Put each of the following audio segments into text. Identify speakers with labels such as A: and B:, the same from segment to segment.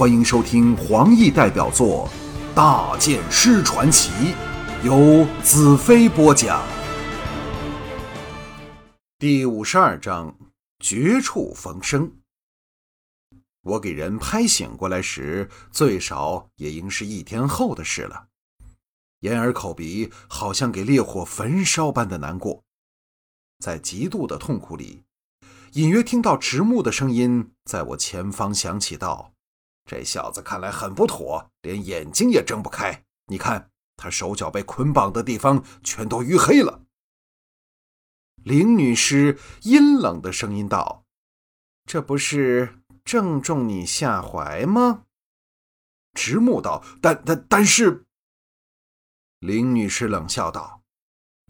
A: 欢迎收听黄奕代表作《大剑师传奇》，由子飞播讲。第五十二章：绝处逢生。我给人拍醒过来时，最少也应是一天后的事了。眼耳口鼻好像给烈火焚烧般的难过，在极度的痛苦里，隐约听到直木的声音在我前方响起道。这小子看来很不妥，连眼睛也睁不开。你看他手脚被捆绑的地方全都淤黑了。林女士阴冷的声音道：“这不是正中你下怀吗？”直木道：“但但但是。”林女士冷笑道：“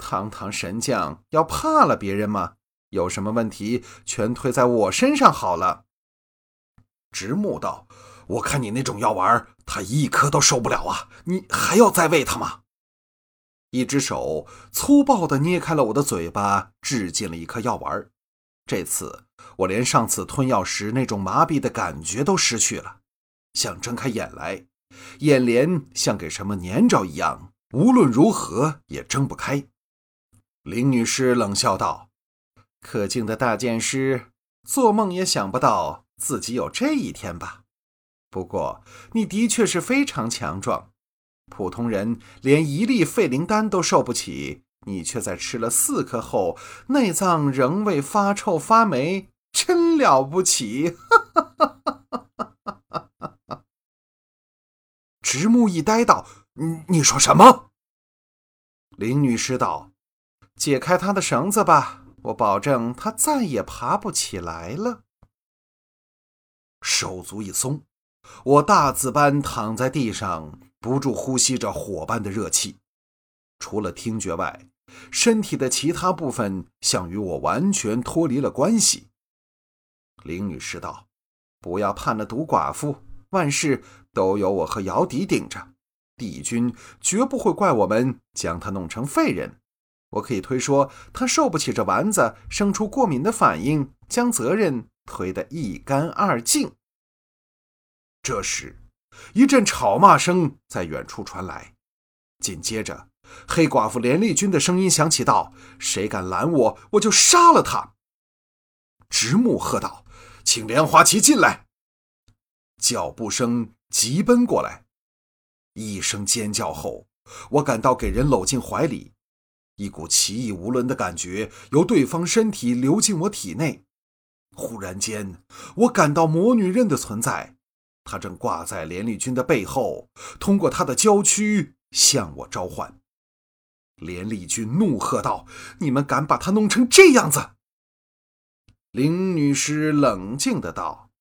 A: 堂堂神将要怕了别人吗？有什么问题全推在我身上好了。”直木道。我看你那种药丸，他一颗都受不了啊！你还要再喂他吗？一只手粗暴地捏开了我的嘴巴，掷进了一颗药丸。这次我连上次吞药时那种麻痹的感觉都失去了，想睁开眼来，眼帘像给什么粘着一样，无论如何也睁不开。林女士冷笑道：“可敬的大剑师，做梦也想不到自己有这一天吧？”不过，你的确是非常强壮，普通人连一粒废灵丹都受不起，你却在吃了四颗后，内脏仍未发臭发霉，真了不起！直木一呆道：“你你说什么？”林女士道：“解开他的绳子吧，我保证他再也爬不起来了。”手足一松。我大字般躺在地上，不住呼吸着火般的热气。除了听觉外，身体的其他部分像与我完全脱离了关系。林女士道：“不要判了毒寡妇，万事都有我和姚迪顶着。帝君绝不会怪我们将她弄成废人。我可以推说她受不起这丸子，生出过敏的反应，将责任推得一干二净。”这时，一阵吵骂声在远处传来，紧接着，黑寡妇连丽君的声音响起道：“谁敢拦我，我就杀了他！”直木喝道：“请莲花旗进来！”脚步声急奔过来，一声尖叫后，我感到给人搂进怀里，一股奇异无伦的感觉由对方身体流进我体内。忽然间，我感到魔女刃的存在。他正挂在连丽君的背后，通过他的娇躯向我召唤。连丽君怒喝道：“你们敢把他弄成这样子？”林女士冷静的道：“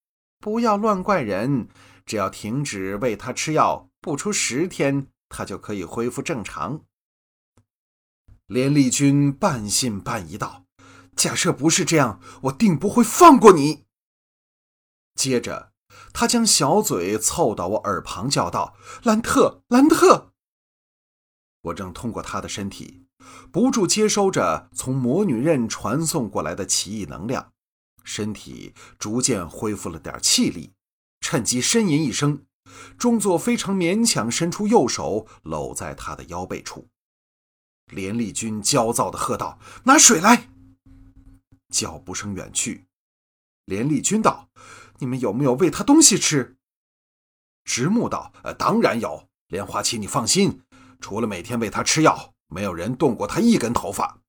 A: 不要乱怪人，只要停止喂他吃药，不出十天，他就可以恢复正常。”连丽君半信半疑道：“假设不是这样，我定不会放过你。”接着。他将小嘴凑到我耳旁，叫道：“兰特，兰特！”我正通过他的身体，不住接收着从魔女刃传送过来的奇异能量，身体逐渐恢复了点气力，趁机呻吟一声，装作非常勉强，伸出右手搂在他的腰背处。连丽君焦躁地喝道：“拿水来！”脚步声远去，连丽君道。你们有没有喂他东西吃？直木道：“呃，当然有。莲花七，你放心，除了每天喂他吃药，没有人动过他一根头发。”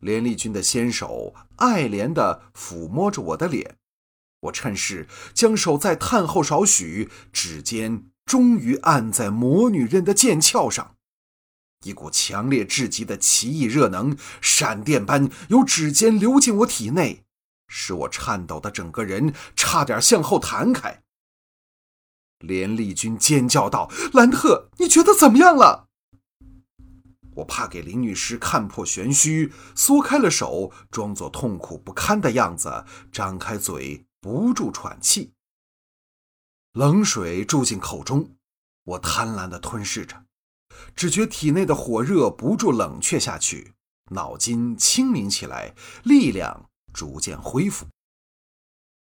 A: 连丽君的纤手爱怜地抚摸着我的脸，我趁势将手再探后少许，指尖终于按在魔女刃的剑鞘上，一股强烈至极的奇异热能闪电般由指尖流进我体内。使我颤抖的整个人差点向后弹开。连丽君尖叫道：“兰特，你觉得怎么样了？”我怕给林女士看破玄虚，缩开了手，装作痛苦不堪的样子，张开嘴，不住喘气。冷水注进口中，我贪婪地吞噬着，只觉体内的火热不住冷却下去，脑筋清明起来，力量。逐渐恢复。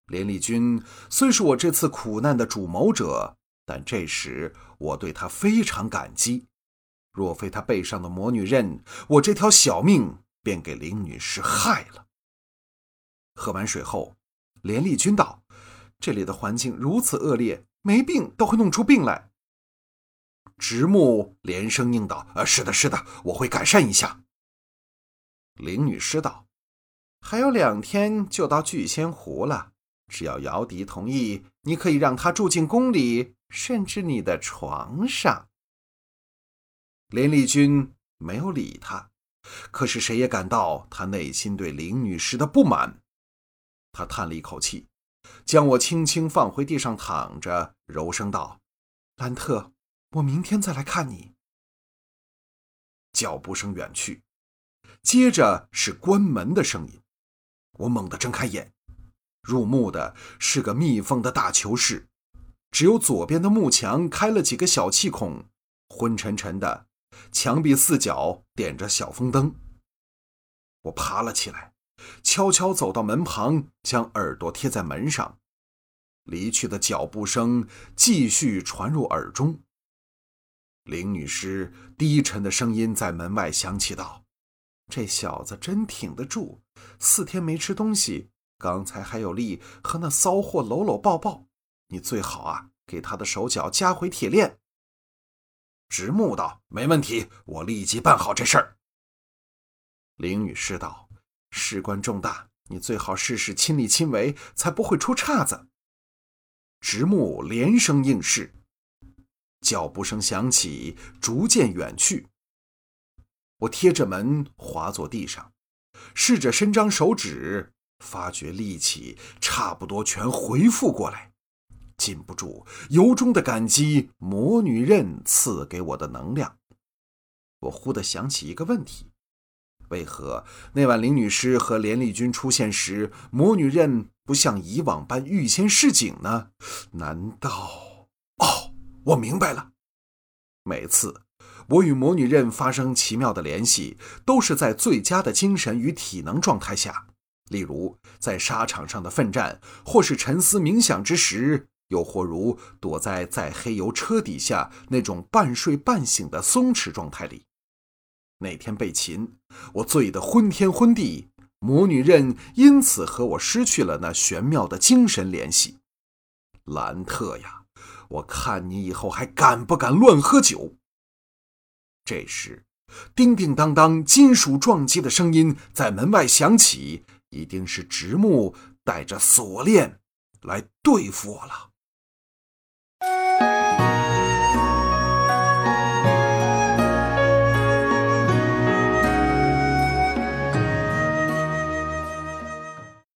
A: 连丽君虽是我这次苦难的主谋者，但这时我对他非常感激。若非他背上的魔女刃，我这条小命便给林女士害了。喝完水后，连丽君道：“这里的环境如此恶劣，没病都会弄出病来。”直木连声应道：“呃，是的，是的，我会改善一下。”林女士道：“还有两天就到聚仙湖了，只要姚笛同意，你可以让他住进宫里，甚至你的床上。”林丽君没有理他，可是谁也感到他内心对林女士的不满。他叹了一口气，将我轻轻放回地上躺着，柔声道：“兰特，我明天再来看你。”脚步声远去，接着是关门的声音。我猛地睁开眼，入目的是个密封的大囚室，只有左边的幕墙开了几个小气孔，昏沉沉的。墙壁四角点着小风灯。我爬了起来，悄悄走到门旁，将耳朵贴在门上。离去的脚步声继续传入耳中。林女士低沉的声音在门外响起道：“这小子真挺得住，四天没吃东西，刚才还有力和那骚货搂搂抱抱。你最好啊，给他的手脚加回铁链。”直木道：“没问题，我立即办好这事儿。”林女士道：“事关重大，你最好事事亲力亲为，才不会出岔子。”直木连声应是。脚步声响起，逐渐远去。我贴着门滑坐地上，试着伸张手指，发觉力气差不多全恢复过来。禁不住由衷的感激魔女刃赐给我的能量。我忽地想起一个问题：为何那晚林女士和连丽君出现时，魔女刃不像以往般预先示警呢？难道……哦，我明白了。每次我与魔女刃发生奇妙的联系，都是在最佳的精神与体能状态下，例如在沙场上的奋战，或是沉思冥想之时。又或如躲在在黑油车底下那种半睡半醒的松弛状态里。那天被擒，我醉得昏天昏地，魔女刃因此和我失去了那玄妙的精神联系。兰特呀，我看你以后还敢不敢乱喝酒？这时，叮叮当当金属撞击的声音在门外响起，一定是直木带着锁链来对付我了。